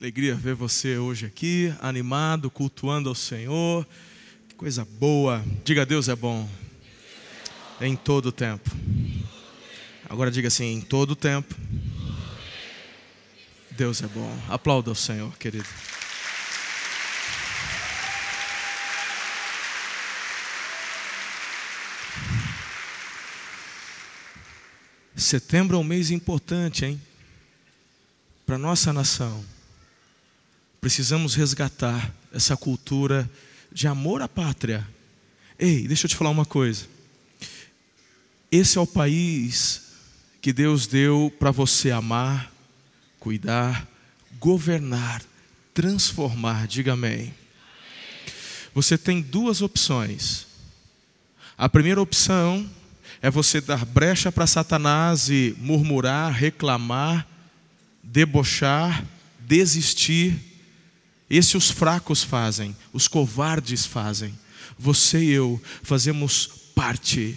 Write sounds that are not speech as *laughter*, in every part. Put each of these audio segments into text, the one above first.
Alegria ver você hoje aqui, animado, cultuando ao Senhor. Que coisa boa. Diga Deus é bom. Em todo tempo. Agora diga assim, em todo tempo. Deus é bom. Aplauda o Senhor, querido. Setembro é um mês importante, hein? Para nossa nação. Precisamos resgatar essa cultura de amor à pátria. Ei, deixa eu te falar uma coisa. Esse é o país que Deus deu para você amar, cuidar, governar, transformar. Diga amém. Você tem duas opções. A primeira opção é você dar brecha para Satanás e murmurar, reclamar, debochar, desistir. Esse os fracos fazem, os covardes fazem. Você e eu fazemos parte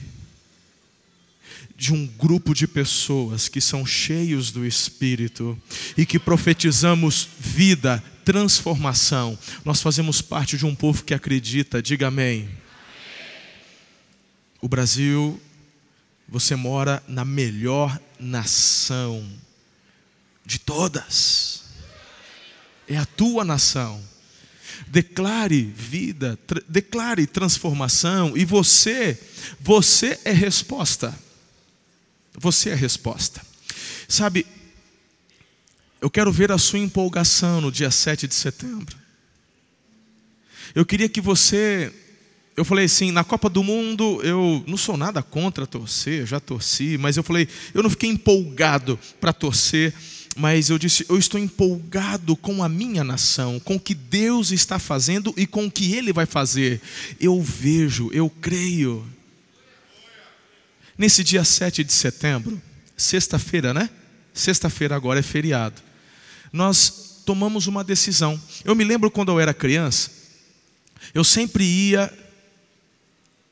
de um grupo de pessoas que são cheios do Espírito e que profetizamos vida, transformação. Nós fazemos parte de um povo que acredita, diga amém. O Brasil você mora na melhor nação de todas. É a tua nação. Declare vida, declare transformação e você, você é resposta. Você é resposta. Sabe, eu quero ver a sua empolgação no dia 7 de setembro. Eu queria que você eu falei assim, na Copa do Mundo eu não sou nada contra torcer, já torci, mas eu falei, eu não fiquei empolgado para torcer, mas eu disse, eu estou empolgado com a minha nação, com o que Deus está fazendo e com o que Ele vai fazer. Eu vejo, eu creio. Nesse dia 7 de setembro, sexta-feira, né? Sexta-feira agora é feriado. Nós tomamos uma decisão. Eu me lembro quando eu era criança, eu sempre ia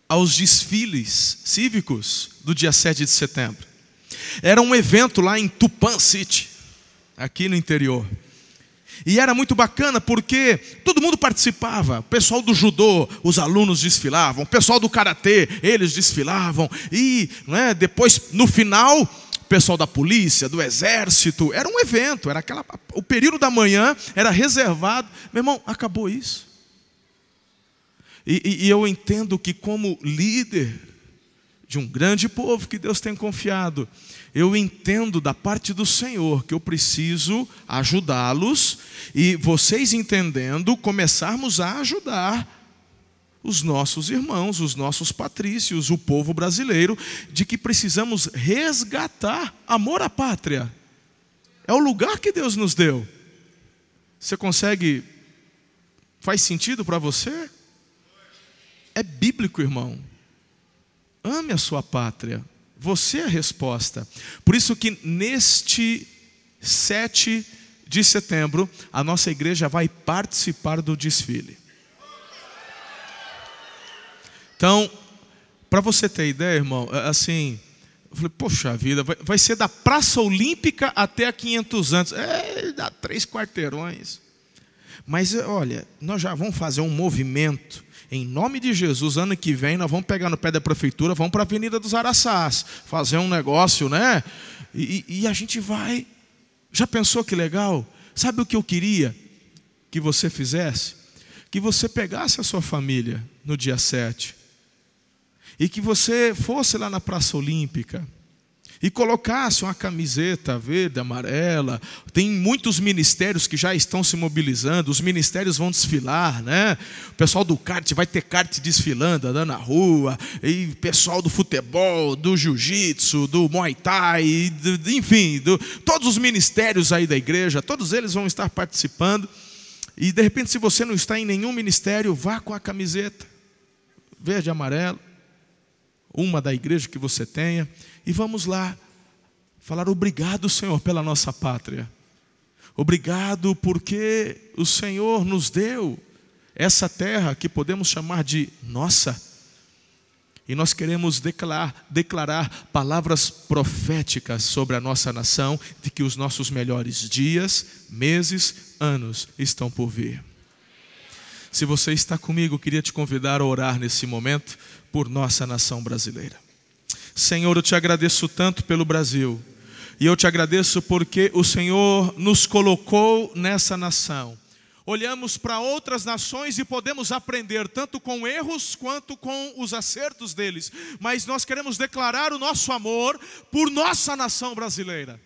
aos desfiles cívicos do dia 7 de setembro. Era um evento lá em Tupan City, aqui no interior. E era muito bacana porque todo mundo participava. O pessoal do judô, os alunos desfilavam. O pessoal do karatê, eles desfilavam. E é, depois, no final, o pessoal da polícia, do exército. Era um evento. Era aquela, o período da manhã era reservado. Meu irmão, acabou isso. E, e, eu entendo que, como líder de um grande povo que Deus tem confiado, eu entendo da parte do Senhor que eu preciso ajudá-los e vocês entendendo, começarmos a ajudar os nossos irmãos, os nossos patrícios, o povo brasileiro, de que precisamos resgatar amor à pátria. É o lugar que Deus nos deu. Você consegue? Faz sentido para você? É bíblico, irmão. Ame a sua pátria. Você é a resposta. Por isso que neste 7 de setembro, a nossa igreja vai participar do desfile. Então, para você ter ideia, irmão, é assim, eu falei, poxa vida, vai, vai ser da Praça Olímpica até a 500 anos. É, dá três quarteirões. Mas olha, nós já vamos fazer um movimento em nome de Jesus, ano que vem nós vamos pegar no pé da prefeitura, vamos para a Avenida dos Araçás, fazer um negócio, né? E, e, a gente vai. Já pensou que legal? Sabe o que eu queria que você fizesse? Que você pegasse a sua família no dia 7 e que você fosse lá na Praça Olímpica e colocasse uma camiseta verde, amarela. Tem muitos ministérios que já estão se mobilizando, os ministérios vão desfilar, né? O pessoal do kart vai ter kart desfilando, andando na rua, e pessoal do futebol, do jiu-jitsu, do muay thai, do, enfim, do, todos os ministérios aí da igreja, todos eles vão estar participando. E de repente, se você não está em nenhum ministério, vá com a camiseta verde e uma da igreja que você tenha e vamos lá falar obrigado, Senhor, pela nossa pátria. Obrigado porque o Senhor nos deu essa terra que podemos chamar de nossa. E nós queremos declarar, declarar palavras proféticas sobre a nossa nação, de que os nossos melhores dias, meses, anos estão por vir. Se você está comigo, queria te convidar a orar nesse momento por nossa nação brasileira. Senhor, eu te agradeço tanto pelo Brasil, e eu te agradeço porque o Senhor nos colocou nessa nação olhamos para outras nações e podemos aprender tanto com erros quanto com os acertos deles, mas nós queremos declarar o nosso amor por nossa nação brasileira.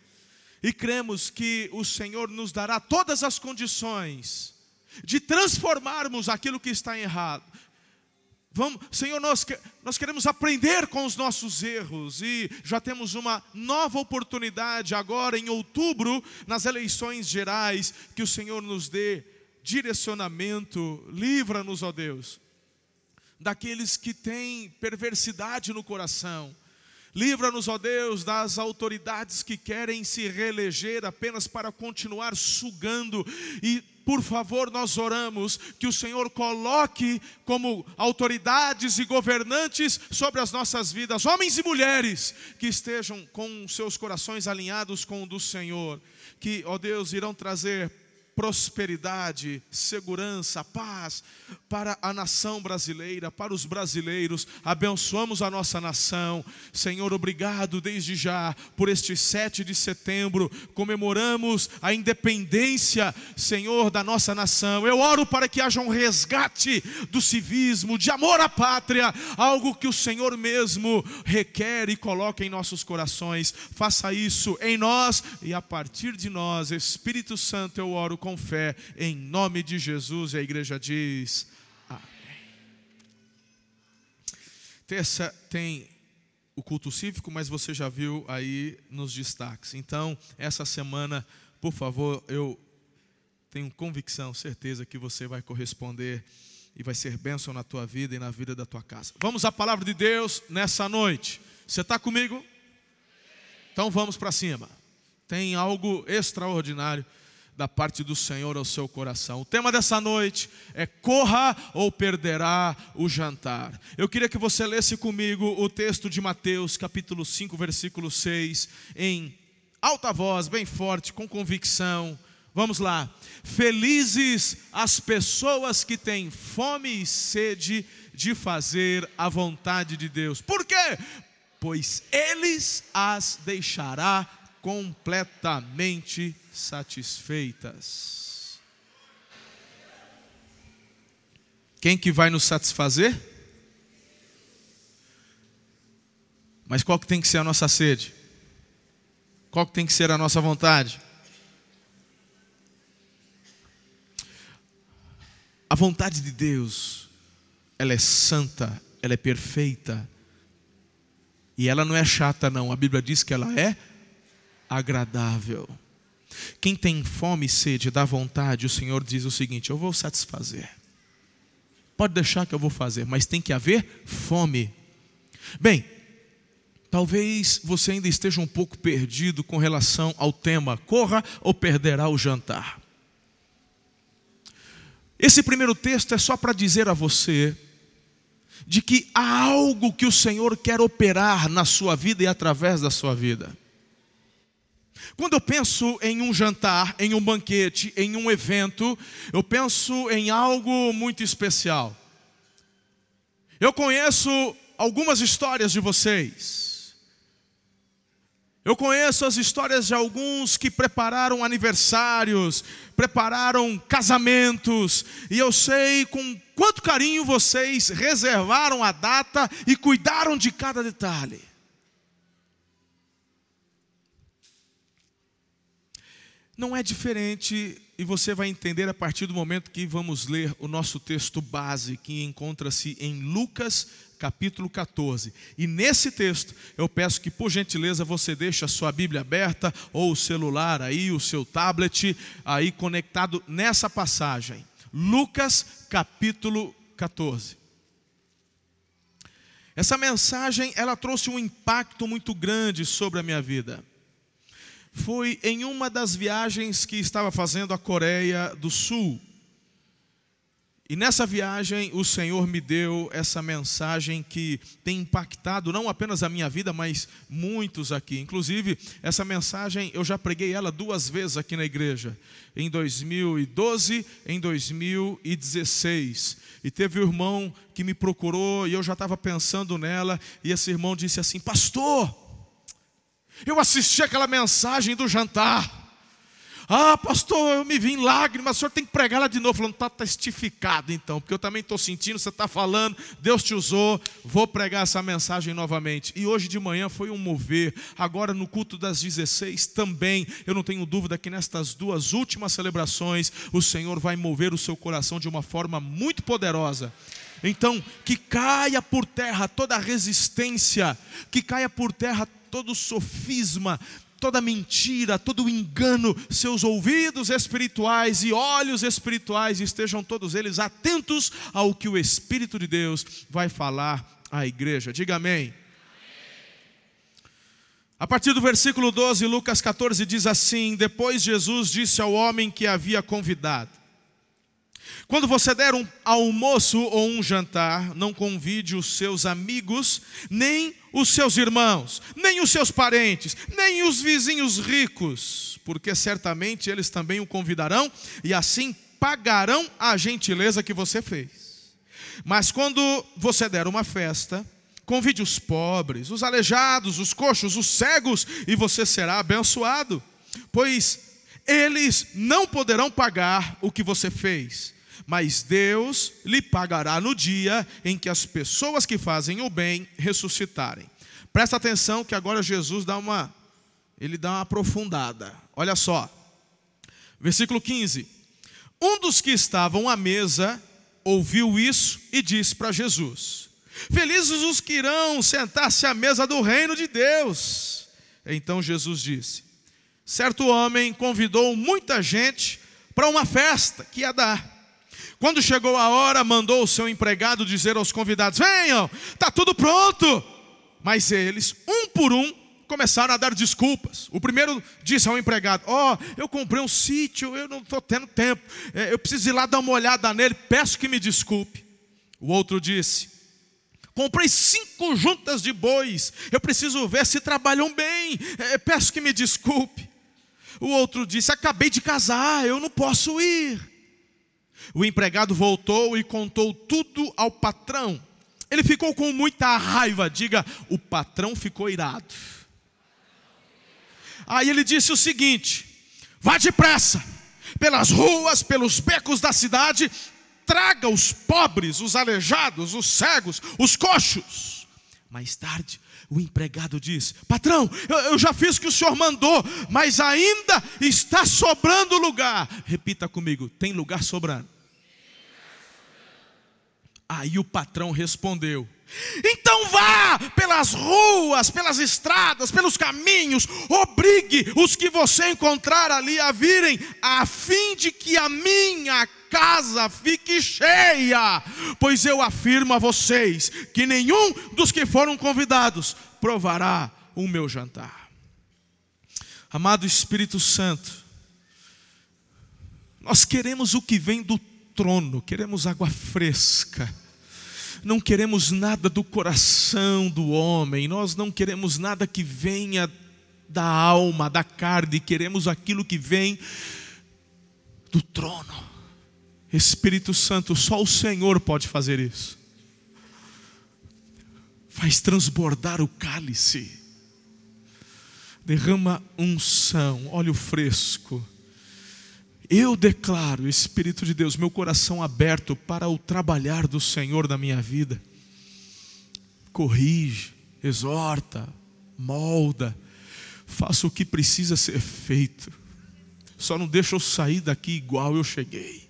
E cremos que o Senhor nos dará todas as condições de transformarmos aquilo que está errado. Vamos, Senhor, nós, nós queremos aprender com os nossos erros e já temos uma nova oportunidade agora em outubro, nas eleições gerais, que o Senhor nos dê direcionamento, livra-nos, ó Deus, daqueles que têm perversidade no coração. Livra-nos, ó Deus, das autoridades que querem se reeleger apenas para continuar sugando. E, por favor, nós oramos que o Senhor coloque como autoridades e governantes sobre as nossas vidas, homens e mulheres que estejam com seus corações alinhados com o do Senhor, que, ó Deus, irão trazer prosperidade, segurança, paz para a nação brasileira, para os brasileiros. Abençoamos a nossa nação. Senhor, obrigado desde já por este 7 de setembro. Comemoramos a independência, Senhor, da nossa nação. Eu oro para que haja um resgate do civismo, de amor à pátria, algo que o Senhor mesmo requer e coloca em nossos corações. Faça isso em nós e a partir de nós, Espírito Santo, eu oro com fé, em nome de Jesus. E a igreja diz: Amém. Terça tem o culto cívico, mas você já viu aí nos destaques. Então, essa semana, por favor, eu tenho convicção, certeza que você vai corresponder e vai ser bênção na tua vida e na vida da tua casa. Vamos à palavra de Deus nessa noite. Você está comigo? Então vamos para cima. Tem algo extraordinário da parte do Senhor ao seu coração. O tema dessa noite é corra ou perderá o jantar. Eu queria que você lesse comigo o texto de Mateus, capítulo 5, versículo 6, em alta voz, bem forte, com convicção. Vamos lá. Felizes as pessoas que têm fome e sede de fazer a vontade de Deus. Por quê? Pois eles as deixará completamente satisfeitas. Quem que vai nos satisfazer? Mas qual que tem que ser a nossa sede? Qual que tem que ser a nossa vontade? A vontade de Deus, ela é santa, ela é perfeita. E ela não é chata não, a Bíblia diz que ela é agradável. Quem tem fome e sede da vontade, o Senhor diz o seguinte: Eu vou satisfazer. Pode deixar que eu vou fazer, mas tem que haver fome. Bem, talvez você ainda esteja um pouco perdido com relação ao tema: corra ou perderá o jantar. Esse primeiro texto é só para dizer a você de que há algo que o Senhor quer operar na sua vida e através da sua vida. Quando eu penso em um jantar, em um banquete, em um evento, eu penso em algo muito especial. Eu conheço algumas histórias de vocês. Eu conheço as histórias de alguns que prepararam aniversários, prepararam casamentos, e eu sei com quanto carinho vocês reservaram a data e cuidaram de cada detalhe. Não é diferente, e você vai entender a partir do momento que vamos ler o nosso texto base, que encontra-se em Lucas capítulo 14. E nesse texto, eu peço que, por gentileza, você deixe a sua Bíblia aberta, ou o celular aí, o seu tablet, aí conectado nessa passagem. Lucas capítulo 14. Essa mensagem, ela trouxe um impacto muito grande sobre a minha vida foi em uma das viagens que estava fazendo à Coreia do Sul. E nessa viagem o Senhor me deu essa mensagem que tem impactado não apenas a minha vida, mas muitos aqui. Inclusive, essa mensagem eu já preguei ela duas vezes aqui na igreja, em 2012, em 2016. E teve um irmão que me procurou e eu já estava pensando nela, e esse irmão disse assim: Pastor, eu assisti aquela mensagem do jantar. Ah, pastor, eu me vi em lágrimas, o senhor tem que pregar lá de novo. Falando, está testificado então, porque eu também estou sentindo, você está falando, Deus te usou, vou pregar essa mensagem novamente. E hoje de manhã foi um mover, agora no culto das 16 também, eu não tenho dúvida que nestas duas últimas celebrações, o Senhor vai mover o seu coração de uma forma muito poderosa. Então, que caia por terra toda resistência, que caia por terra todo sofisma, toda mentira, todo engano, seus ouvidos espirituais e olhos espirituais estejam todos eles atentos ao que o Espírito de Deus vai falar à igreja. Diga amém. A partir do versículo 12, Lucas 14 diz assim: Depois Jesus disse ao homem que havia convidado: quando você der um almoço ou um jantar, não convide os seus amigos, nem os seus irmãos, nem os seus parentes, nem os vizinhos ricos, porque certamente eles também o convidarão e assim pagarão a gentileza que você fez. Mas quando você der uma festa, convide os pobres, os aleijados, os coxos, os cegos, e você será abençoado, pois eles não poderão pagar o que você fez mas Deus lhe pagará no dia em que as pessoas que fazem o bem ressuscitarem. Presta atenção que agora Jesus dá uma ele dá uma aprofundada. Olha só. Versículo 15. Um dos que estavam à mesa ouviu isso e disse para Jesus: Felizes os que irão sentar-se à mesa do reino de Deus. Então Jesus disse: Certo homem convidou muita gente para uma festa que ia dar. Quando chegou a hora, mandou o seu empregado dizer aos convidados: Venham, está tudo pronto. Mas eles, um por um, começaram a dar desculpas. O primeiro disse ao empregado: Ó, oh, eu comprei um sítio, eu não estou tendo tempo, é, eu preciso ir lá dar uma olhada nele, peço que me desculpe. O outro disse: Comprei cinco juntas de bois, eu preciso ver se trabalham bem, é, peço que me desculpe. O outro disse: Acabei de casar, eu não posso ir. O empregado voltou e contou tudo ao patrão. Ele ficou com muita raiva. Diga, o patrão ficou irado. Aí ele disse o seguinte: vá depressa, pelas ruas, pelos becos da cidade, traga os pobres, os aleijados, os cegos, os coxos. Mais tarde, o empregado disse: Patrão, eu, eu, já fiz o que o senhor mandou, mas ainda está sobrando lugar. Repita comigo: tem lugar sobrando. Aí o patrão respondeu: então vá pelas ruas, pelas estradas, pelos caminhos, obrigue os que você encontrar ali a virem, a fim de que a minha casa fique cheia. Pois eu afirmo a vocês que nenhum dos que foram convidados provará o meu jantar. Amado Espírito Santo, nós queremos o que vem do trono, queremos água fresca. Não queremos nada do coração do homem, nós não queremos nada que venha da alma, da carne, queremos aquilo que vem do trono. Espírito Santo, só o Senhor pode fazer isso. Faz transbordar o cálice, derrama unção, óleo fresco eu declaro, Espírito de Deus, meu coração aberto para o trabalhar do Senhor na minha vida. Corrige, exorta, molda, faça o que precisa ser feito. Só não deixa eu sair daqui igual eu cheguei.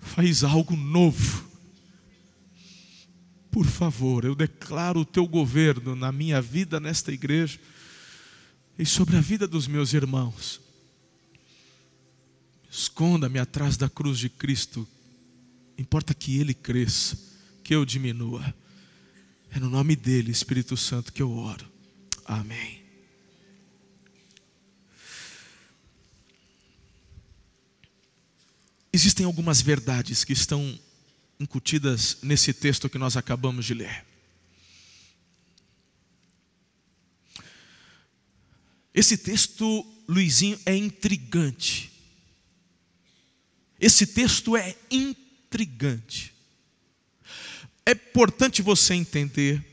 Faz algo novo. Por favor, eu declaro o teu governo na minha vida, nesta igreja, e sobre a vida dos meus irmãos. Esconda-me atrás da cruz de Cristo. Importa que Ele cresça, que eu diminua. É no nome dEle, Espírito Santo, que eu oro. Amém. Existem algumas verdades que estão incutidas nesse texto que nós acabamos de ler. Esse texto, Luizinho, é intrigante. Esse texto é intrigante. É importante você entender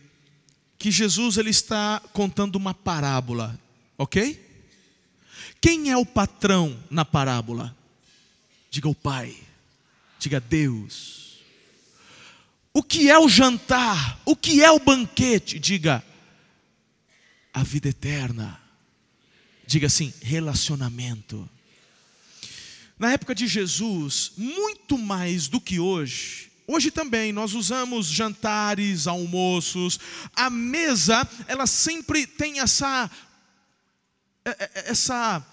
que Jesus ele está contando uma parábola, ok? Quem é o patrão na parábola? Diga o Pai, diga Deus. O que é o jantar? O que é o banquete? Diga a vida eterna. Diga assim, relacionamento. Na época de Jesus, muito mais do que hoje, hoje também nós usamos jantares, almoços, a mesa, ela sempre tem essa é, é, essa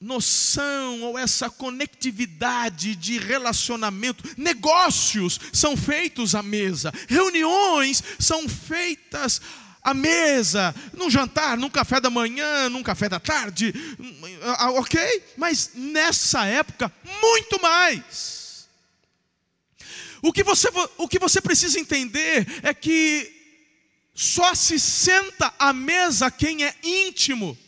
noção ou essa conectividade de relacionamento. Negócios são feitos à mesa, reuniões são feitas à mesa, num jantar, num café da manhã, num café da tarde, ah, ok? Mas nessa época, muito mais. O que você, o que você precisa entender é que só se senta à mesa quem é íntimo.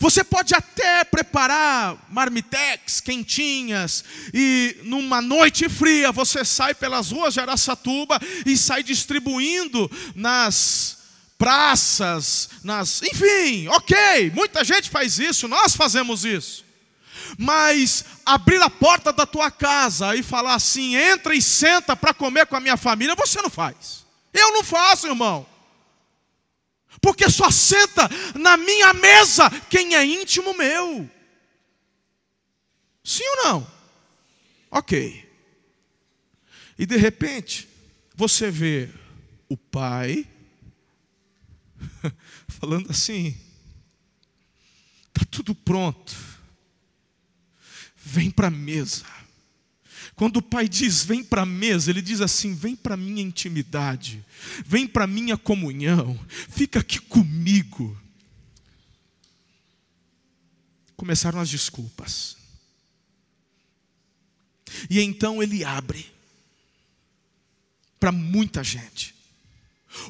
Você pode até preparar marmitex quentinhas e numa noite fria você sai pelas ruas de Araçatuba e sai distribuindo nas praças, nas, enfim, OK, muita gente faz isso, nós fazemos isso. Mas abrir a porta da tua casa e falar assim: "Entra e senta para comer com a minha família", você não faz. Eu não faço, irmão porque só senta na minha mesa quem é íntimo meu. Sim ou não? Ok. E de repente, você vê o pai *laughs* falando assim: está tudo pronto, vem para a mesa. Quando o pai diz, vem para a mesa, ele diz assim: vem para a minha intimidade, vem para a minha comunhão, fica aqui comigo. Começaram as desculpas. E então ele abre para muita gente.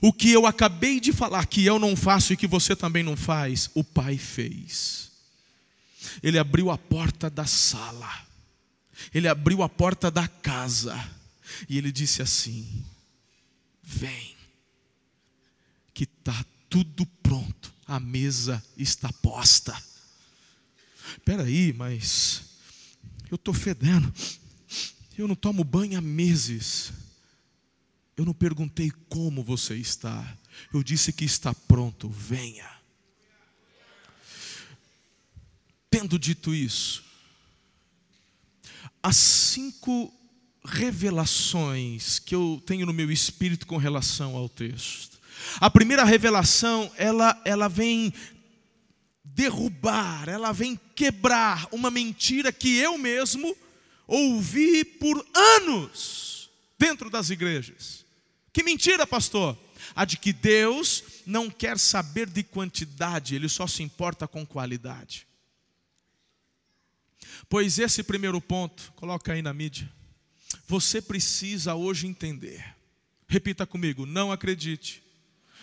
O que eu acabei de falar que eu não faço e que você também não faz, o pai fez. Ele abriu a porta da sala ele abriu a porta da casa e ele disse assim: Vem, que está tudo pronto, a mesa está posta. Espera aí, mas eu estou fedendo, eu não tomo banho há meses. Eu não perguntei como você está, eu disse que está pronto, venha. Tendo dito isso, as cinco revelações que eu tenho no meu espírito com relação ao texto. A primeira revelação, ela, ela vem derrubar, ela vem quebrar uma mentira que eu mesmo ouvi por anos dentro das igrejas. Que mentira, pastor? A de que Deus não quer saber de quantidade, Ele só se importa com qualidade. Pois esse primeiro ponto, coloca aí na mídia. Você precisa hoje entender. Repita comigo, não acredite.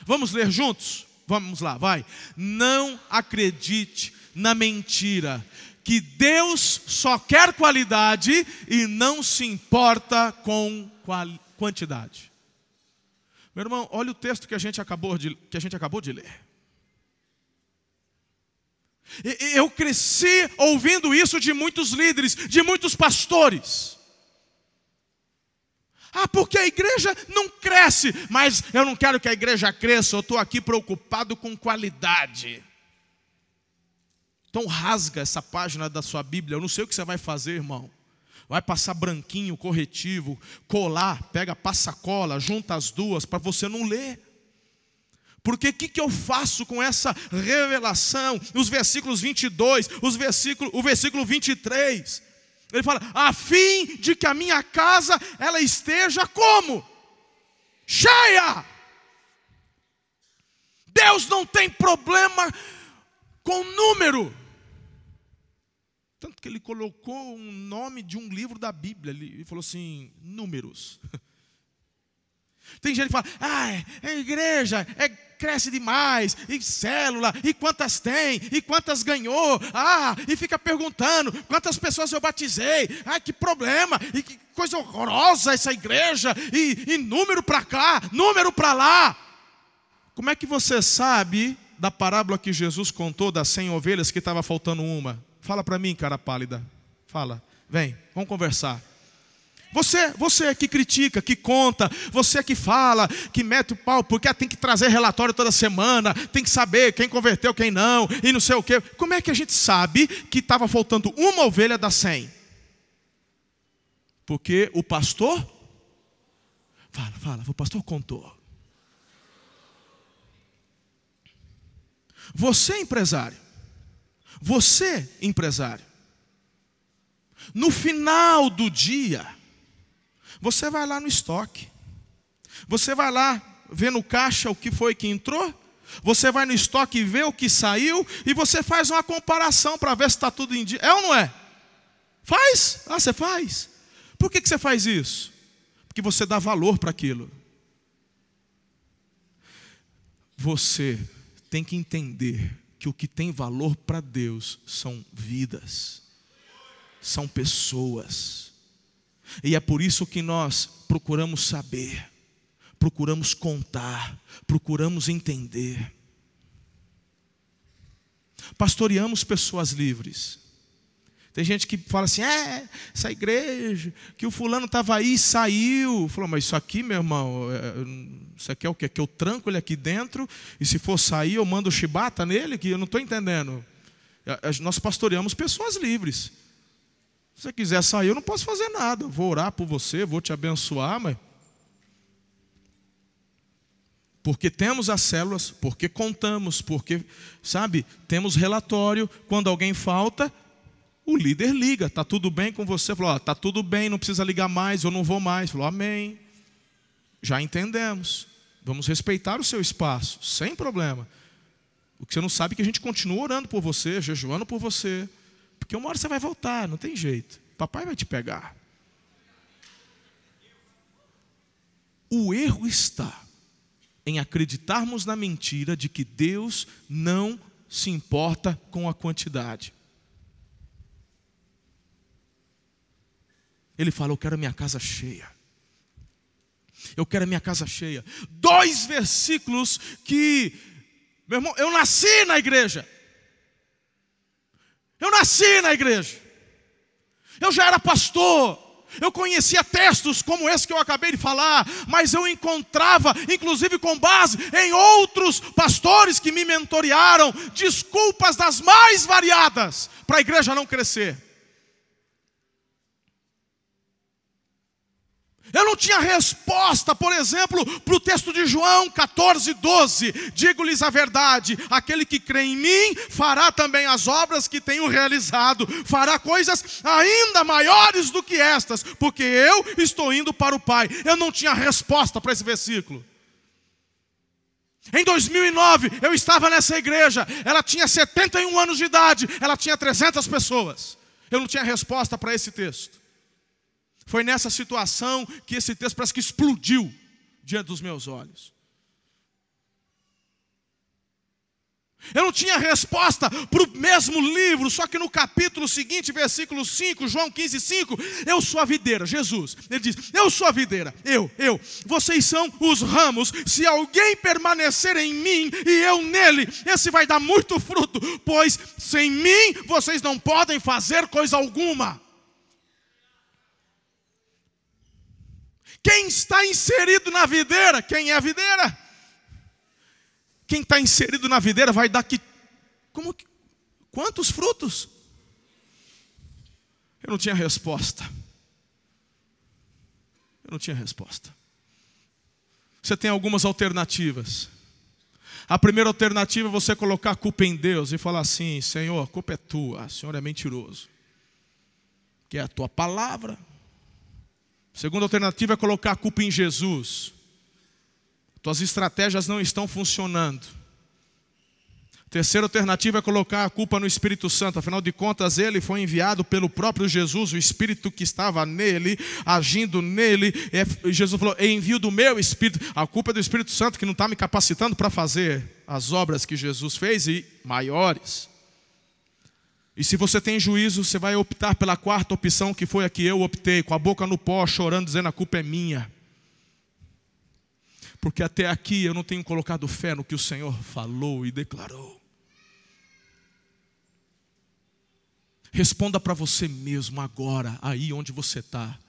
Vamos ler juntos? Vamos lá, vai. Não acredite na mentira que Deus só quer qualidade e não se importa com quantidade. Meu irmão, olha o texto que a gente acabou de, que a gente acabou de ler. Eu cresci ouvindo isso de muitos líderes, de muitos pastores. Ah, porque a igreja não cresce, mas eu não quero que a igreja cresça, eu estou aqui preocupado com qualidade. Então rasga essa página da sua Bíblia, eu não sei o que você vai fazer, irmão. Vai passar branquinho, corretivo, colar, pega passa cola, junta as duas para você não ler. Porque o que, que eu faço com essa revelação? Os versículos 22, os versículos, o versículo 23. Ele fala: a fim de que a minha casa ela esteja como? Cheia. Deus não tem problema com número. Tanto que ele colocou um nome de um livro da Bíblia. Ele falou assim: Números. *laughs* Tem gente que fala, ah, é, é igreja, é, cresce demais, e célula, e quantas tem, e quantas ganhou, ah, e fica perguntando quantas pessoas eu batizei, ah, que problema, e que coisa horrorosa essa igreja, e, e número para cá, número para lá. Como é que você sabe da parábola que Jesus contou das cem ovelhas que estava faltando uma? Fala para mim, cara pálida, fala, vem, vamos conversar. Você, você que critica, que conta, você que fala, que mete o pau, porque tem que trazer relatório toda semana, tem que saber quem converteu, quem não, e não sei o quê. Como é que a gente sabe que estava faltando uma ovelha das cem? Porque o pastor, fala, fala, o pastor contou. Você, empresário, você, empresário, no final do dia, você vai lá no estoque. Você vai lá ver no caixa o que foi que entrou. Você vai no estoque e vê o que saiu. E você faz uma comparação para ver se está tudo em dia. É ou não é? Faz? Ah, você faz. Por que, que você faz isso? Porque você dá valor para aquilo. Você tem que entender que o que tem valor para Deus são vidas, são pessoas. E é por isso que nós procuramos saber, procuramos contar, procuramos entender. Pastoreamos pessoas livres. Tem gente que fala assim: é, essa igreja, que o fulano estava aí e saiu. Falou, mas isso aqui, meu irmão, é, isso aqui é o quê? Que eu tranco ele aqui dentro e se for sair eu mando chibata nele? Que eu não estou entendendo. Nós pastoreamos pessoas livres. Se você quiser sair, eu não posso fazer nada. vou orar por você, vou te abençoar, mas. Porque temos as células, porque contamos, porque, sabe, temos relatório. Quando alguém falta, o líder liga, está tudo bem com você? Falou, está tudo bem, não precisa ligar mais, eu não vou mais. Falou, amém. Já entendemos. Vamos respeitar o seu espaço, sem problema. O que você não sabe é que a gente continua orando por você, jejuando por você. Porque uma hora você vai voltar, não tem jeito. Papai vai te pegar. O erro está em acreditarmos na mentira de que Deus não se importa com a quantidade. Ele fala: Eu quero a minha casa cheia. Eu quero a minha casa cheia. Dois versículos que, meu irmão, eu nasci na igreja. Eu nasci na igreja. Eu já era pastor. Eu conhecia textos como esse que eu acabei de falar, mas eu encontrava, inclusive com base em outros pastores que me mentorearam, desculpas das mais variadas para a igreja não crescer. Eu não tinha resposta, por exemplo, para o texto de João 14, 12. Digo-lhes a verdade: aquele que crê em mim fará também as obras que tenho realizado, fará coisas ainda maiores do que estas, porque eu estou indo para o Pai. Eu não tinha resposta para esse versículo. Em 2009, eu estava nessa igreja, ela tinha 71 anos de idade, ela tinha 300 pessoas. Eu não tinha resposta para esse texto. Foi nessa situação que esse texto parece que explodiu diante dos meus olhos. Eu não tinha resposta para o mesmo livro, só que no capítulo seguinte, versículo 5, João 15, 5, eu sou a videira, Jesus. Ele diz: Eu sou a videira, eu, eu. Vocês são os ramos. Se alguém permanecer em mim e eu nele, esse vai dar muito fruto, pois sem mim vocês não podem fazer coisa alguma. Quem está inserido na videira? Quem é a videira? Quem está inserido na videira vai dar que. Como que. Quantos frutos? Eu não tinha resposta. Eu não tinha resposta. Você tem algumas alternativas. A primeira alternativa é você colocar a culpa em Deus e falar assim: Senhor, a culpa é tua, o Senhor é mentiroso. Que é a tua palavra, Segunda alternativa é colocar a culpa em Jesus. Tuas estratégias não estão funcionando. Terceira alternativa é colocar a culpa no Espírito Santo. Afinal de contas, ele foi enviado pelo próprio Jesus, o Espírito que estava nele, agindo nele. Jesus falou: envio do meu Espírito. A culpa é do Espírito Santo que não está me capacitando para fazer as obras que Jesus fez e maiores. E se você tem juízo, você vai optar pela quarta opção, que foi a que eu optei, com a boca no pó, chorando, dizendo: a culpa é minha. Porque até aqui eu não tenho colocado fé no que o Senhor falou e declarou. Responda para você mesmo agora, aí onde você está.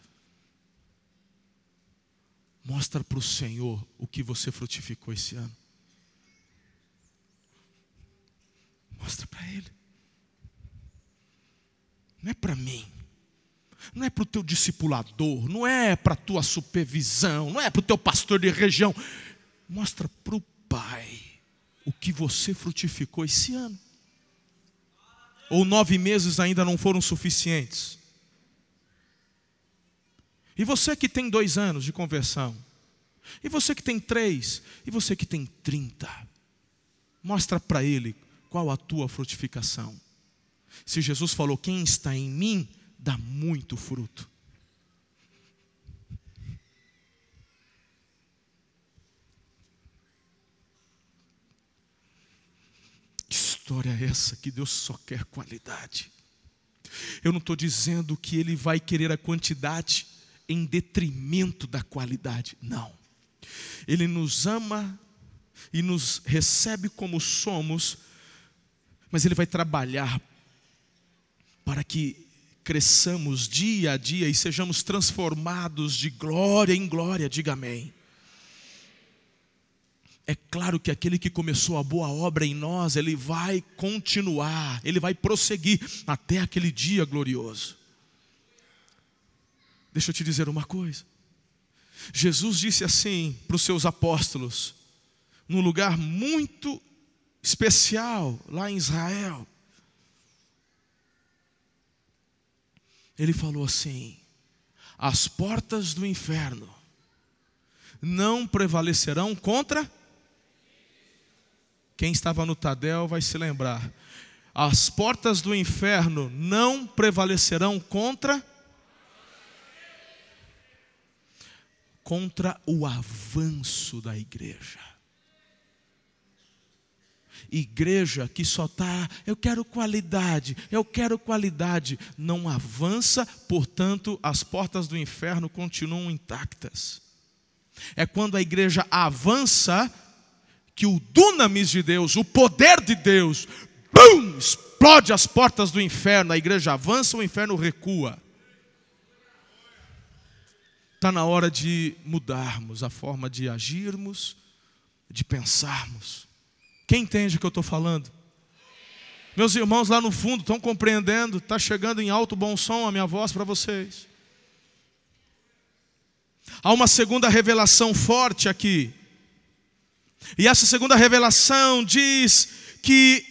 Mostra para o Senhor o que você frutificou esse ano. Mostra para Ele. Não é para mim. Não é para o teu discipulador. Não é para a tua supervisão. Não é para o teu pastor de região. Mostra para o Pai o que você frutificou esse ano ou nove meses ainda não foram suficientes? E você que tem dois anos de conversão? E você que tem três? E você que tem trinta? Mostra para ele qual a tua frutificação. Se Jesus falou: Quem está em mim, dá muito fruto. história é essa que Deus só quer qualidade? Eu não estou dizendo que Ele vai querer a quantidade em detrimento da qualidade, não. Ele nos ama e nos recebe como somos, mas Ele vai trabalhar para que cresçamos dia a dia e sejamos transformados de glória em glória, diga amém. É claro que aquele que começou a boa obra em nós, ele vai continuar, ele vai prosseguir até aquele dia glorioso. Deixa eu te dizer uma coisa. Jesus disse assim para os seus apóstolos, num lugar muito especial lá em Israel. Ele falou assim: as portas do inferno não prevalecerão contra quem estava no Tadel vai se lembrar. As portas do inferno não prevalecerão contra contra o avanço da igreja. Igreja que só está, eu quero qualidade, eu quero qualidade, não avança, portanto, as portas do inferno continuam intactas. É quando a igreja avança que o dunamis de Deus, o poder de Deus, bum, explode as portas do inferno, a igreja avança, o inferno recua. Está na hora de mudarmos a forma de agirmos, de pensarmos. Quem entende o que eu estou falando? Meus irmãos lá no fundo estão compreendendo, está chegando em alto bom som a minha voz para vocês. Há uma segunda revelação forte aqui. E essa segunda revelação diz que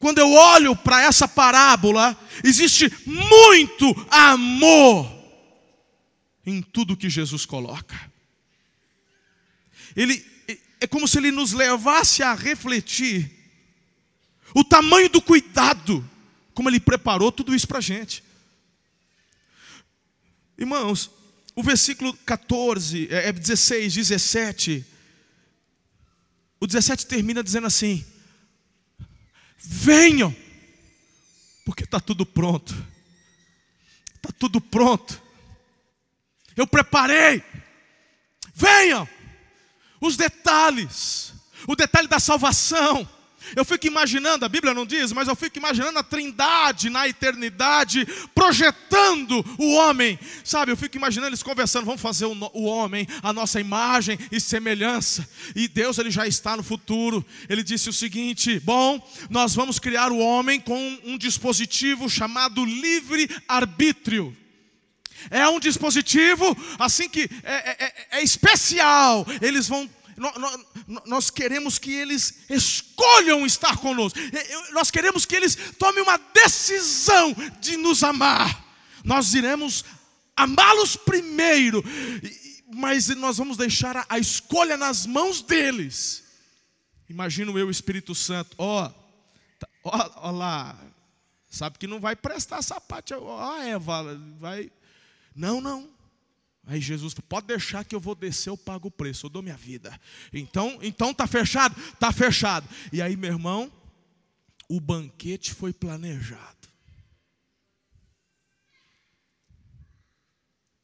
quando eu olho para essa parábola, existe muito amor em tudo que Jesus coloca. Ele é como se ele nos levasse a refletir o tamanho do cuidado, como ele preparou tudo isso para a gente. Irmãos, o versículo 14, é 16, 17, o 17 termina dizendo assim: Venham, porque está tudo pronto. Está tudo pronto. Eu preparei. Venham. Os detalhes. O detalhe da salvação eu fico imaginando, a Bíblia não diz, mas eu fico imaginando a trindade na eternidade, projetando o homem. Sabe, eu fico imaginando eles conversando, vamos fazer o, o homem, a nossa imagem e semelhança. E Deus, ele já está no futuro. Ele disse o seguinte: bom, nós vamos criar o homem com um dispositivo chamado livre-arbítrio. É um dispositivo assim que é, é, é, é especial. Eles vão nós queremos que eles escolham estar conosco, nós queremos que eles tomem uma decisão de nos amar. Nós iremos amá-los primeiro, mas nós vamos deixar a escolha nas mãos deles. Imagino eu, Espírito Santo, ó, tá, ó, ó lá, sabe que não vai prestar essa parte, ó, Eva, vai. Não, não. Aí Jesus falou, pode deixar que eu vou descer, eu pago o preço, eu dou minha vida. Então, então tá fechado? Tá fechado. E aí, meu irmão, o banquete foi planejado.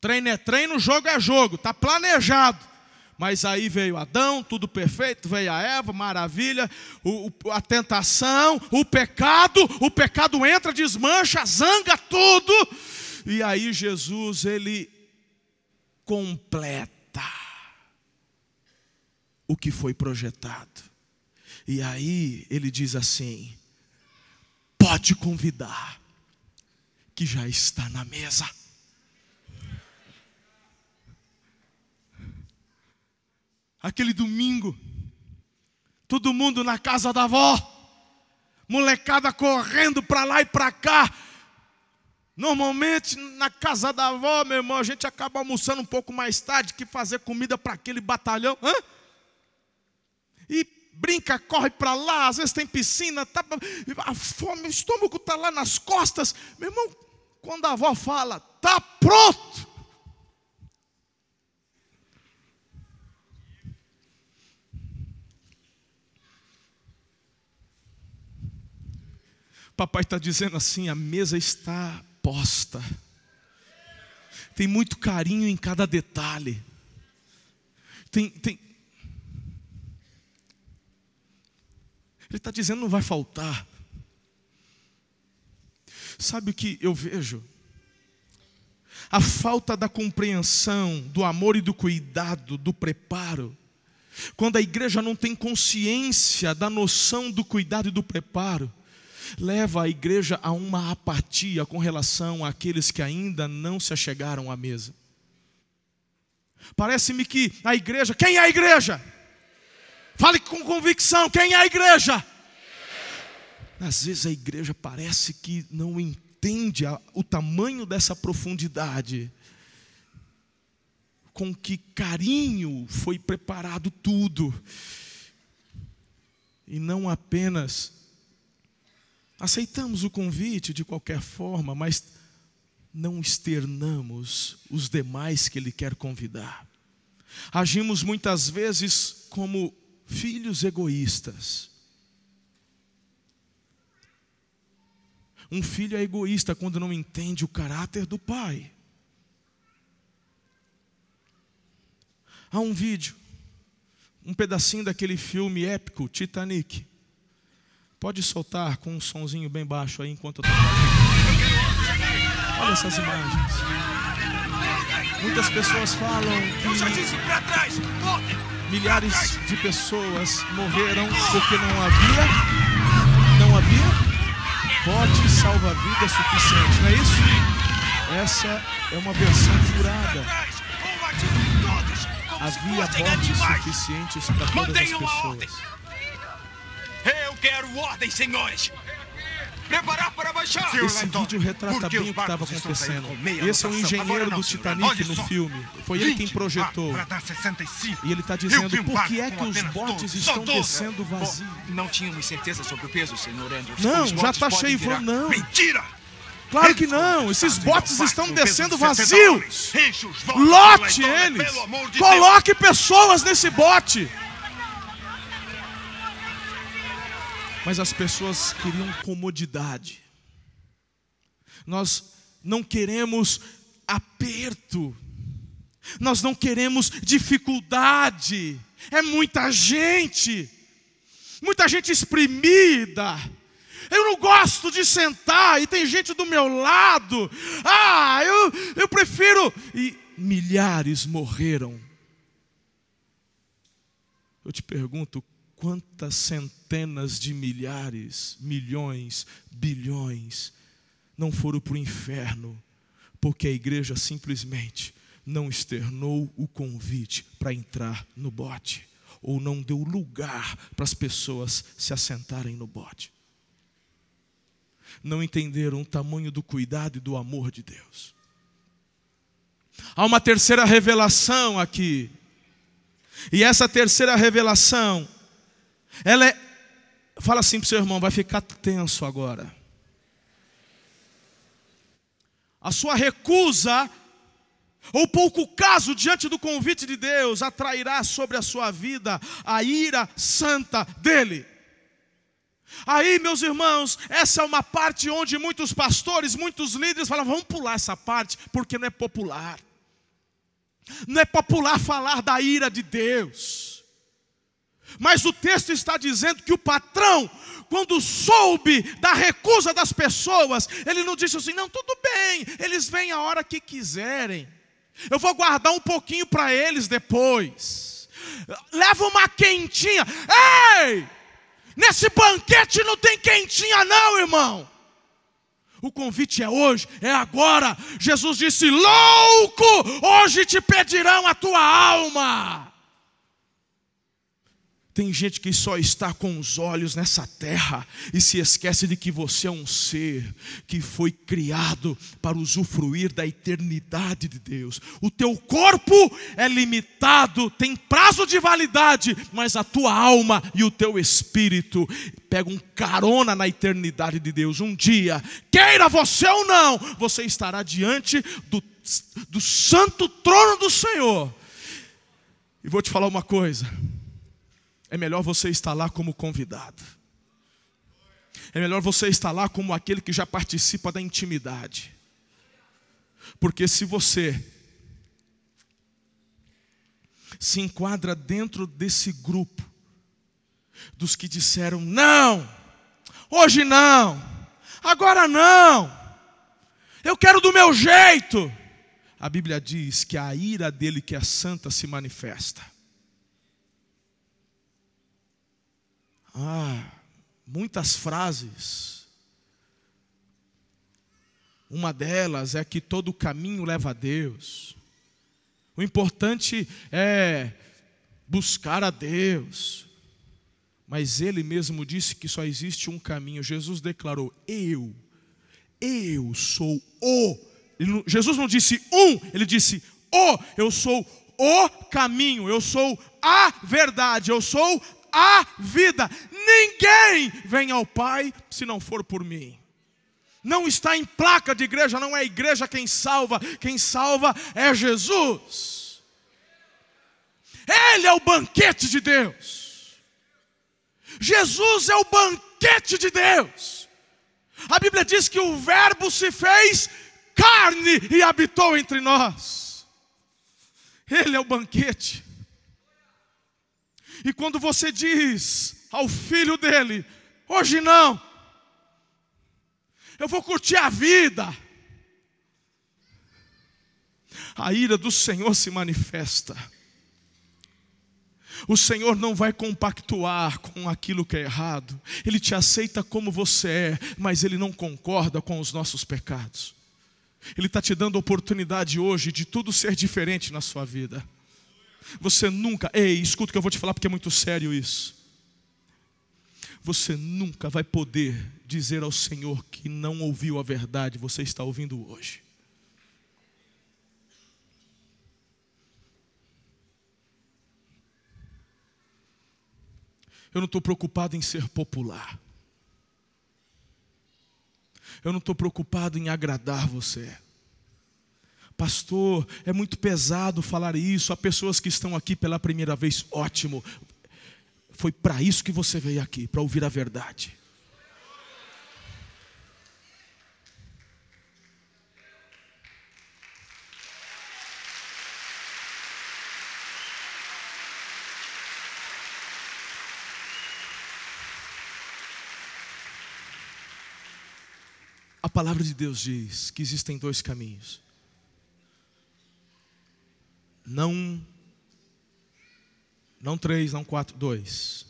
Treino é treino, jogo é jogo, tá planejado. Mas aí veio Adão, tudo perfeito, veio a Eva, maravilha, o, a tentação, o pecado, o pecado entra, desmancha, zanga tudo. E aí Jesus, ele completa o que foi projetado. E aí ele diz assim: pode convidar, que já está na mesa. Aquele domingo, todo mundo na casa da avó, molecada correndo para lá e para cá, Normalmente, na casa da avó, meu irmão, a gente acaba almoçando um pouco mais tarde que fazer comida para aquele batalhão. Hã? E brinca, corre para lá, às vezes tem piscina, tá, a fome, o estômago está lá nas costas. Meu irmão, quando a avó fala, tá pronto. Papai está dizendo assim: a mesa está Tem muito carinho em cada detalhe. Tem, tem... Ele está dizendo não vai faltar. Sabe o que eu vejo? A falta da compreensão, do amor e do cuidado, do preparo. Quando a igreja não tem consciência da noção do cuidado e do preparo, leva a igreja a uma apatia com relação àqueles que ainda não se achegaram à mesa. Parece-me que a igreja, quem é a igreja? Fale com convicção, quem é a igreja? Às vezes a igreja parece que não entende o tamanho dessa profundidade, com que carinho foi preparado tudo, e não apenas Aceitamos o convite de qualquer forma, mas não externamos os demais que Ele quer convidar. Agimos muitas vezes como filhos egoístas. Um filho é egoísta quando não entende o caráter do pai. Há um vídeo, um pedacinho daquele filme épico, Titanic. Pode soltar com um sonzinho bem baixo aí enquanto eu estou Olha essas imagens. Muitas pessoas falam que milhares de pessoas morreram porque não havia, não havia bote salva-vida suficiente, não é isso? Essa é uma versão furada. Havia botes suficientes para todas as pessoas. Quero ordem, senhores! Preparar para baixar! Esse vídeo retrata bem o que estava acontecendo. Esse é o engenheiro do Titanic no filme. Foi ele quem projetou. E ele está dizendo por que é que os botes estão descendo vazios. Não tínhamos certeza sobre o peso, senhor Andrews. Não, já está cheio. Não. Mentira! Claro que não, esses botes estão descendo vazios. Lote eles. Coloque pessoas nesse bote. Mas as pessoas queriam comodidade. Nós não queremos aperto. Nós não queremos dificuldade. É muita gente. Muita gente exprimida. Eu não gosto de sentar e tem gente do meu lado. Ah, eu, eu prefiro. E milhares morreram. Eu te pergunto, quantas centenas de milhares, milhões, bilhões não foram para o inferno, porque a igreja simplesmente não externou o convite para entrar no bote, ou não deu lugar para as pessoas se assentarem no bote. Não entenderam o tamanho do cuidado e do amor de Deus. Há uma terceira revelação aqui. E essa terceira revelação Ela é. Fala assim para o seu irmão, vai ficar tenso agora. A sua recusa ou pouco caso diante do convite de Deus atrairá sobre a sua vida a ira santa dele. Aí, meus irmãos, essa é uma parte onde muitos pastores, muitos líderes falam: vamos pular essa parte, porque não é popular. Não é popular falar da ira de Deus. Mas o texto está dizendo que o patrão, quando soube da recusa das pessoas, ele não disse assim: não, tudo bem, eles vêm a hora que quiserem. Eu vou guardar um pouquinho para eles depois. Leva uma quentinha. Ei! Nesse banquete não tem quentinha, não, irmão. O convite é hoje, é agora. Jesus disse: Louco, hoje te pedirão a tua alma. Tem gente que só está com os olhos nessa terra e se esquece de que você é um ser que foi criado para usufruir da eternidade de Deus. O teu corpo é limitado, tem prazo de validade, mas a tua alma e o teu espírito pegam carona na eternidade de Deus. Um dia, queira você ou não, você estará diante do, do santo trono do Senhor. E vou te falar uma coisa é melhor você estar lá como convidado. É melhor você estar lá como aquele que já participa da intimidade. Porque se você se enquadra dentro desse grupo dos que disseram não, hoje não, agora não, eu quero do meu jeito. A Bíblia diz que a ira dele, que é santa, se manifesta. Ah, muitas frases. Uma delas é que todo caminho leva a Deus. O importante é buscar a Deus. Mas ele mesmo disse que só existe um caminho. Jesus declarou: Eu, eu sou o. Jesus não disse um, ele disse o. Eu sou o caminho, eu sou a verdade, eu sou a vida. Ninguém vem ao Pai se não for por mim. Não está em placa de igreja, não é a igreja quem salva, quem salva é Jesus. Ele é o banquete de Deus. Jesus é o banquete de Deus. A Bíblia diz que o Verbo se fez carne e habitou entre nós. Ele é o banquete. E quando você diz ao filho dele: hoje não, eu vou curtir a vida, a ira do Senhor se manifesta. O Senhor não vai compactuar com aquilo que é errado, Ele te aceita como você é, mas Ele não concorda com os nossos pecados. Ele está te dando oportunidade hoje de tudo ser diferente na sua vida. Você nunca, ei, escuta o que eu vou te falar porque é muito sério isso. Você nunca vai poder dizer ao Senhor que não ouviu a verdade, você está ouvindo hoje. Eu não estou preocupado em ser popular. Eu não estou preocupado em agradar você. Pastor, é muito pesado falar isso. Há pessoas que estão aqui pela primeira vez. Ótimo. Foi para isso que você veio aqui, para ouvir a verdade. A palavra de Deus diz que existem dois caminhos não não três, não quatro, dois.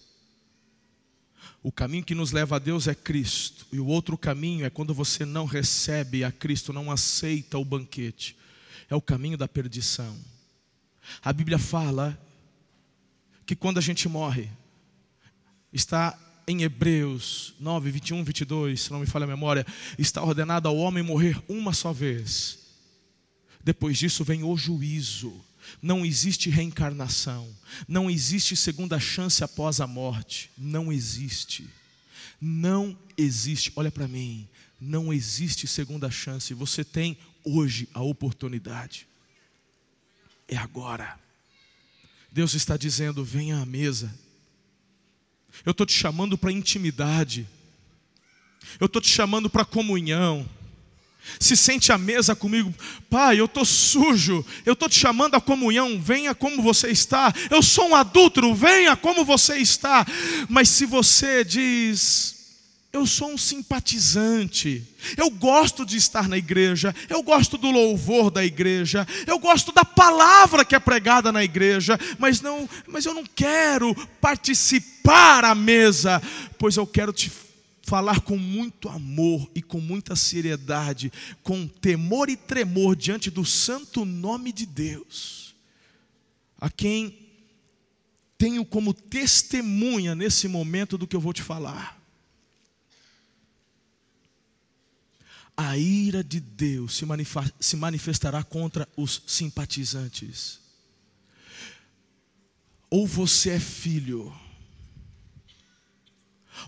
O caminho que nos leva a Deus é Cristo, e o outro caminho é quando você não recebe a Cristo, não aceita o banquete, é o caminho da perdição. A Bíblia fala que quando a gente morre, está em Hebreus 9, 21, 22, se não me falha a memória, está ordenado ao homem morrer uma só vez. Depois disso vem o juízo. Não existe reencarnação, não existe segunda chance após a morte, não existe. Não existe, olha para mim, não existe segunda chance. Você tem hoje a oportunidade. É agora. Deus está dizendo: venha à mesa. Eu estou te chamando para intimidade. Eu estou te chamando para comunhão. Se sente à mesa comigo, pai, eu estou sujo, eu estou te chamando à comunhão, venha como você está. Eu sou um adúltero, venha como você está. Mas se você diz, eu sou um simpatizante. Eu gosto de estar na igreja, eu gosto do louvor da igreja, eu gosto da palavra que é pregada na igreja, mas não, mas eu não quero participar à mesa, pois eu quero te falar com muito amor e com muita seriedade, com temor e tremor diante do santo nome de Deus. A quem tenho como testemunha nesse momento do que eu vou te falar. a ira de Deus se manifestará contra os simpatizantes. Ou você é filho,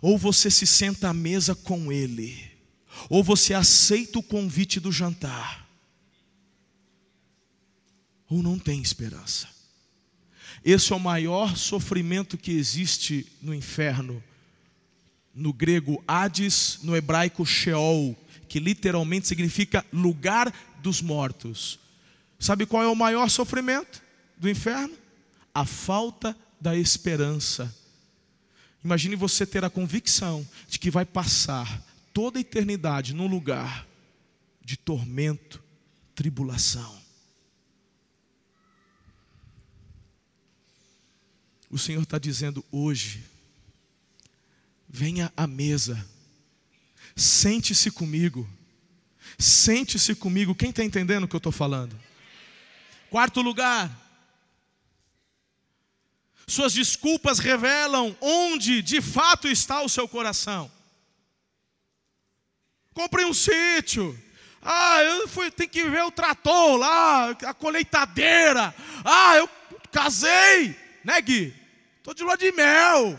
ou você se senta à mesa com ele, ou você aceita o convite do jantar, ou não tem esperança. Esse é o maior sofrimento que existe no inferno. No grego Hades, no hebraico Sheol, que literalmente significa lugar dos mortos. Sabe qual é o maior sofrimento do inferno? A falta da esperança. Imagine você ter a convicção de que vai passar toda a eternidade num lugar de tormento, tribulação. O Senhor está dizendo hoje: venha à mesa Sente-se comigo. Sente-se comigo. Quem está entendendo o que eu estou falando? Quarto lugar. Suas desculpas revelam onde de fato está o seu coração. Comprei um sítio. Ah, eu fui, tem que ver o trator lá, a colheitadeira. Ah, eu casei, né, Gui? Estou de lua de mel.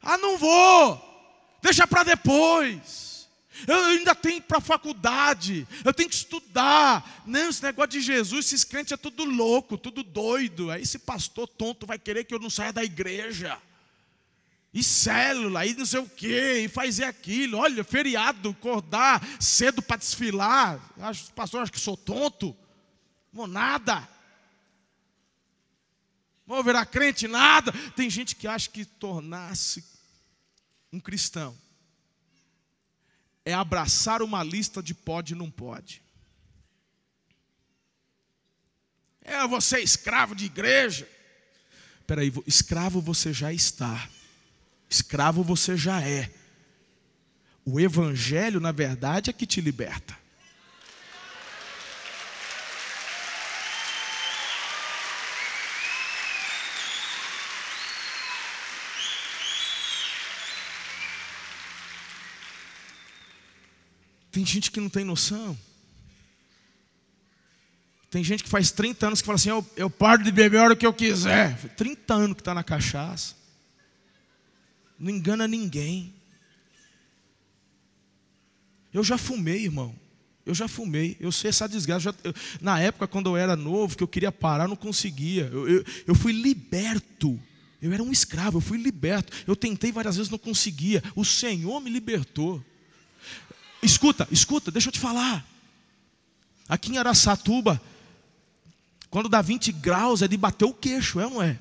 Ah, não vou. Deixa para depois. Eu ainda tenho para a faculdade, eu tenho que estudar. Não, esse negócio de Jesus, esses crentes é tudo louco, tudo doido. Aí esse pastor tonto vai querer que eu não saia da igreja. E célula, e não sei o quê, e fazer aquilo. Olha, feriado, acordar cedo para desfilar. Os pastores acham que sou tonto. Não nada. Vou virar crente, nada. Tem gente que acha que tornar-se um cristão é abraçar uma lista de pode e não pode. É você é escravo de igreja. Espera aí, escravo você já está. Escravo você já é. O evangelho, na verdade, é que te liberta. Tem gente que não tem noção. Tem gente que faz 30 anos que fala assim: eu, eu paro de beber a hora que eu quiser. 30 anos que está na cachaça. Não engana ninguém. Eu já fumei, irmão. Eu já fumei. Eu sei essa desgraça. Eu, na época, quando eu era novo, que eu queria parar, não conseguia. Eu, eu, eu fui liberto. Eu era um escravo, eu fui liberto. Eu tentei várias vezes, não conseguia. O Senhor me libertou. Escuta, escuta, deixa eu te falar. Aqui em Araçatuba, quando dá 20 graus é de bater o queixo, é ou não é?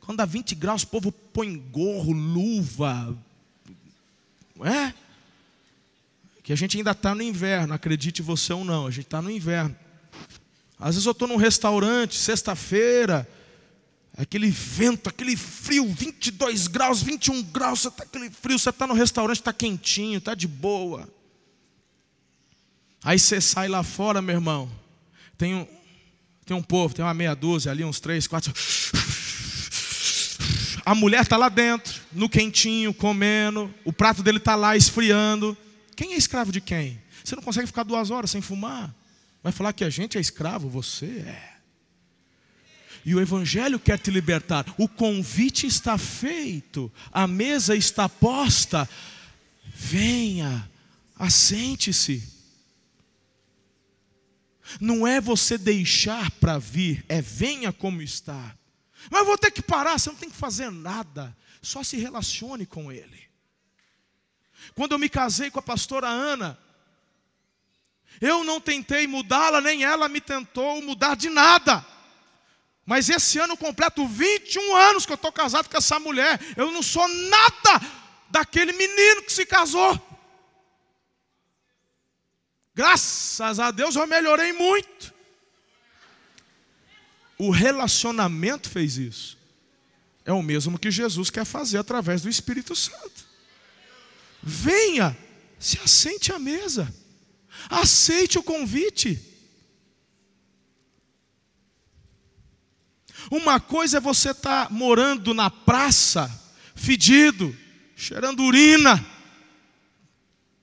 Quando dá 20 graus, o povo põe gorro, luva. É? Que a gente ainda está no inverno, acredite você ou não, a gente está no inverno. Às vezes eu estou num restaurante, sexta-feira, aquele vento, aquele frio, 22 graus, 21 graus, você tá aquele frio, você está no restaurante, está quentinho, está de boa. Aí você sai lá fora, meu irmão. Tem um, tem um povo, tem uma meia dúzia ali, uns três, quatro. A mulher está lá dentro, no quentinho, comendo. O prato dele está lá esfriando. Quem é escravo de quem? Você não consegue ficar duas horas sem fumar. Vai falar que a gente é escravo? Você é. E o Evangelho quer te libertar. O convite está feito, a mesa está posta. Venha, assente-se. Não é você deixar para vir, é venha como está. Mas vou ter que parar, você não tem que fazer nada, só se relacione com Ele. Quando eu me casei com a pastora Ana, eu não tentei mudá-la, nem ela me tentou mudar de nada. Mas esse ano eu completo 21 anos que eu estou casado com essa mulher. Eu não sou nada daquele menino que se casou. Graças a Deus eu melhorei muito. O relacionamento fez isso. É o mesmo que Jesus quer fazer através do Espírito Santo. Venha, se assente à mesa. Aceite o convite. Uma coisa é você estar tá morando na praça, fedido, cheirando urina,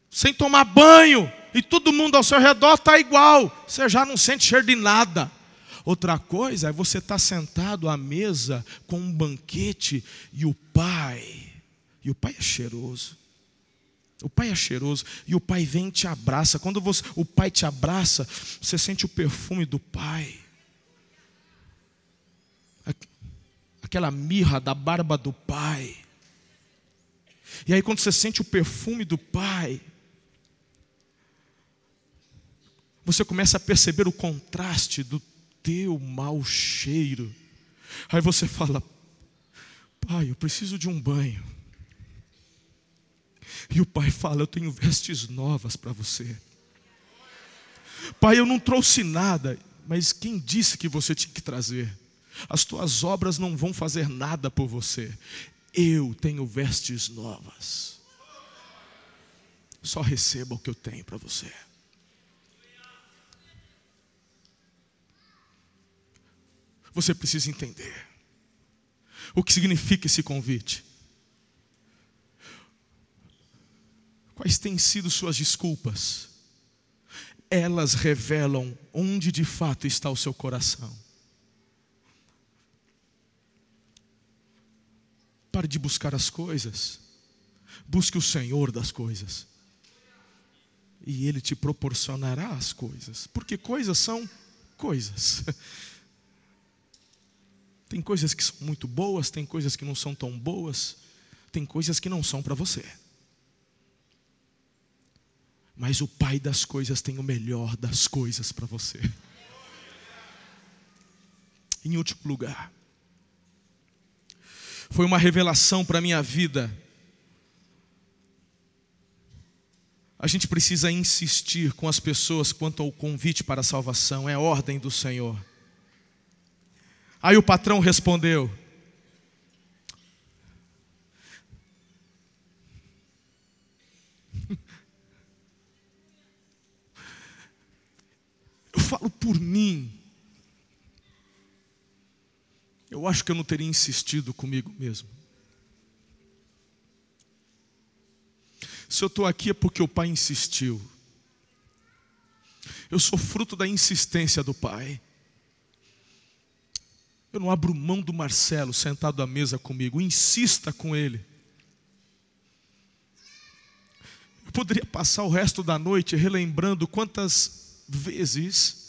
sem tomar banho, e todo mundo ao seu redor está igual, você já não sente cheiro de nada. Outra coisa é você estar tá sentado à mesa com um banquete e o pai, e o pai é cheiroso. O pai é cheiroso e o pai vem e te abraça. Quando você, o pai te abraça, você sente o perfume do pai. aquela mirra da barba do pai. E aí, quando você sente o perfume do pai, você começa a perceber o contraste do teu mau cheiro. Aí você fala: Pai, eu preciso de um banho. E o pai fala: Eu tenho vestes novas para você. Pai, eu não trouxe nada, mas quem disse que você tinha que trazer? as tuas obras não vão fazer nada por você. Eu tenho vestes novas. Só receba o que eu tenho para você. Você precisa entender o que significa esse convite. Quais têm sido suas desculpas? Elas revelam onde de fato está o seu coração. Pare de buscar as coisas. Busque o Senhor das coisas. E Ele te proporcionará as coisas. Porque coisas são coisas. *laughs* Tem coisas que são muito boas, tem coisas que não são tão boas, tem coisas que não são para você. Mas o Pai das coisas tem o melhor das coisas para você. Em último lugar, foi uma revelação para a minha vida. A gente precisa insistir com as pessoas quanto ao convite para a salvação, é ordem do Senhor. Aí o patrão respondeu: *laughs* Eu falo por mim. eu acho que eu não teria insistido comigo mesmo. Se eu estou aqui é porque o pai insistiu. Eu sou fruto da insistência do pai. Eu não abro mão do Marcelo sentado à mesa comigo. Insista com ele. Eu poderia passar o resto da noite relembrando quantas vezes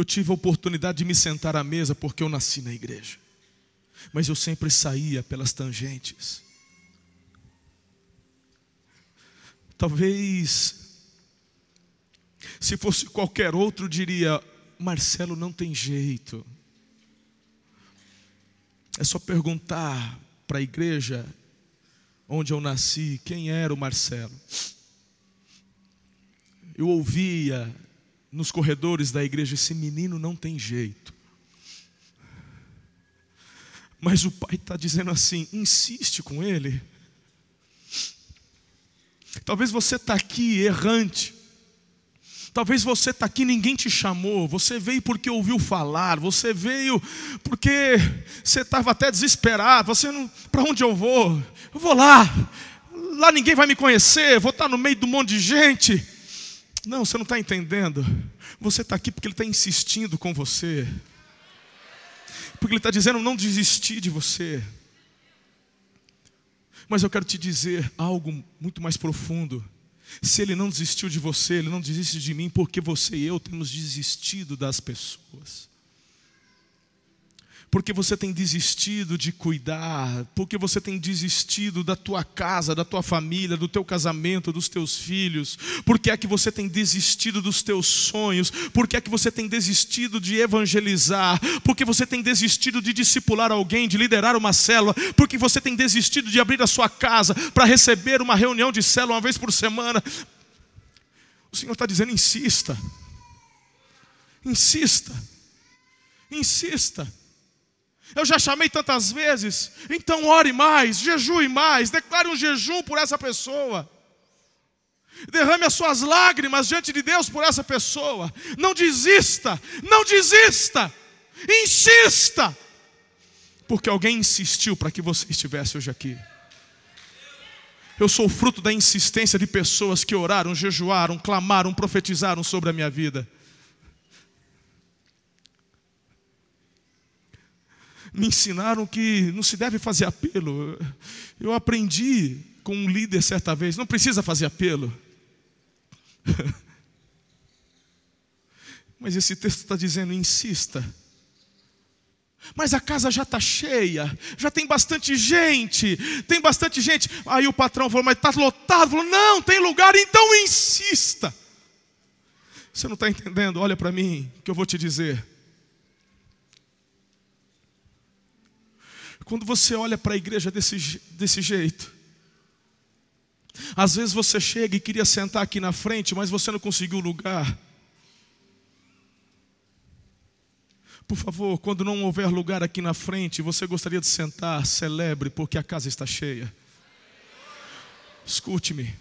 Eu tive a oportunidade de me sentar à mesa porque eu nasci na igreja. Mas eu sempre saía pelas tangentes. Talvez, se fosse qualquer outro, diria: Marcelo não tem jeito. É só perguntar para a igreja onde eu nasci quem era o Marcelo. Eu ouvia nos corredores da igreja: esse menino não tem jeito. Mas o pai está dizendo assim: insiste com ele. Talvez você está aqui errante. Talvez você está aqui, ninguém te chamou. Você veio porque ouviu falar. Você veio porque você estava até desesperado. Você não, para onde eu vou? Eu vou lá. Lá ninguém vai me conhecer. Vou estar no meio de um monte de gente. Não, você não está entendendo. Você está aqui porque Ele está insistindo com você. Porque Ele está dizendo não desistir de você. Mas eu quero te dizer algo muito mais profundo. Se Ele não desistiu de você, Ele não desiste de mim, porque você e eu temos desistido das pessoas porque você tem desistido de cuidar, porque você tem desistido da tua casa, da tua família, do teu casamento, dos teus filhos, porque é que você tem desistido dos teus sonhos, porque é que você tem desistido de evangelizar, porque você tem desistido de discipular alguém, de liderar uma célula, porque você tem desistido de abrir a sua casa para receber uma reunião de célula uma vez por semana. O Senhor está dizendo: insista, insista, insista. Eu já chamei tantas vezes, então ore mais, jejue mais, declare um jejum por essa pessoa. Derrame as suas lágrimas diante de Deus por essa pessoa. Não desista, não desista, insista, porque alguém insistiu para que você estivesse hoje aqui. Eu sou fruto da insistência de pessoas que oraram, jejuaram, clamaram, profetizaram sobre a minha vida. Me ensinaram que não se deve fazer apelo. Eu aprendi com um líder certa vez, não precisa fazer apelo. *laughs* Mas esse texto está dizendo: insista. Mas a casa já está cheia, já tem bastante gente, tem bastante gente. Aí o patrão falou: Mas está lotado. Falou: Não, tem lugar, então insista. Você não está entendendo? Olha para mim, que eu vou te dizer. Quando você olha para a igreja desse, desse jeito, às vezes você chega e queria sentar aqui na frente, mas você não conseguiu lugar. Por favor, quando não houver lugar aqui na frente, você gostaria de sentar, celebre, porque a casa está cheia. Escute-me.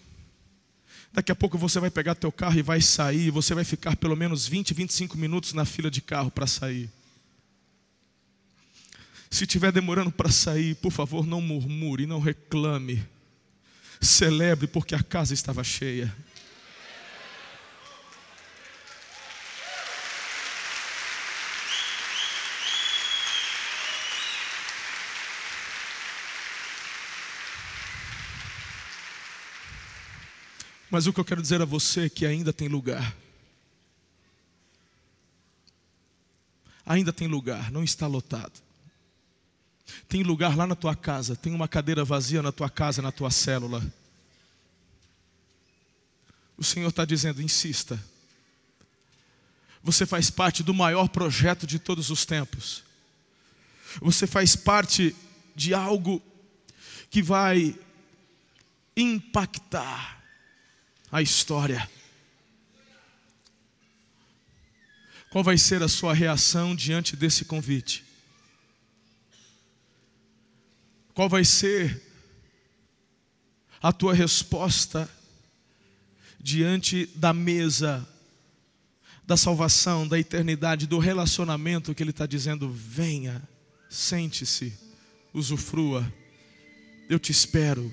Daqui a pouco você vai pegar teu carro e vai sair, você vai ficar pelo menos 20, 25 minutos na fila de carro para sair. Se estiver demorando para sair, por favor, não murmure, não reclame. Celebre, porque a casa estava cheia. Mas o que eu quero dizer a você é que ainda tem lugar. Ainda tem lugar, não está lotado. Tem lugar lá na tua casa, tem uma cadeira vazia na tua casa, na tua célula. O Senhor está dizendo: insista. Você faz parte do maior projeto de todos os tempos. Você faz parte de algo que vai impactar a história. Qual vai ser a sua reação diante desse convite? Qual vai ser a tua resposta diante da mesa da salvação, da eternidade, do relacionamento que Ele está dizendo: venha, sente-se, usufrua, eu te espero.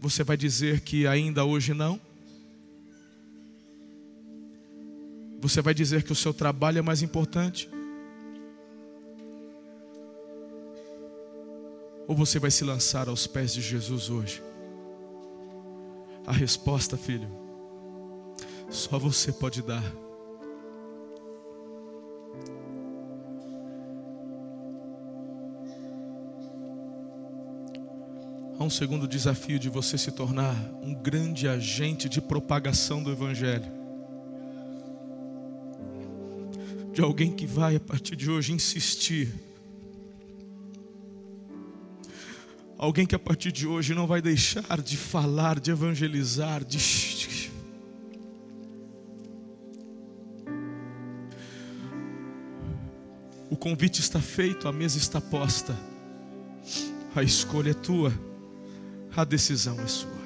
Você vai dizer que ainda hoje não? Você vai dizer que o seu trabalho é mais importante? Ou você vai se lançar aos pés de Jesus hoje? A resposta, filho, só você pode dar. Há um segundo desafio de você se tornar um grande agente de propagação do Evangelho. De alguém que vai, a partir de hoje, insistir Alguém que a partir de hoje não vai deixar de falar, de evangelizar, de. O convite está feito, a mesa está posta. A escolha é tua, a decisão é sua.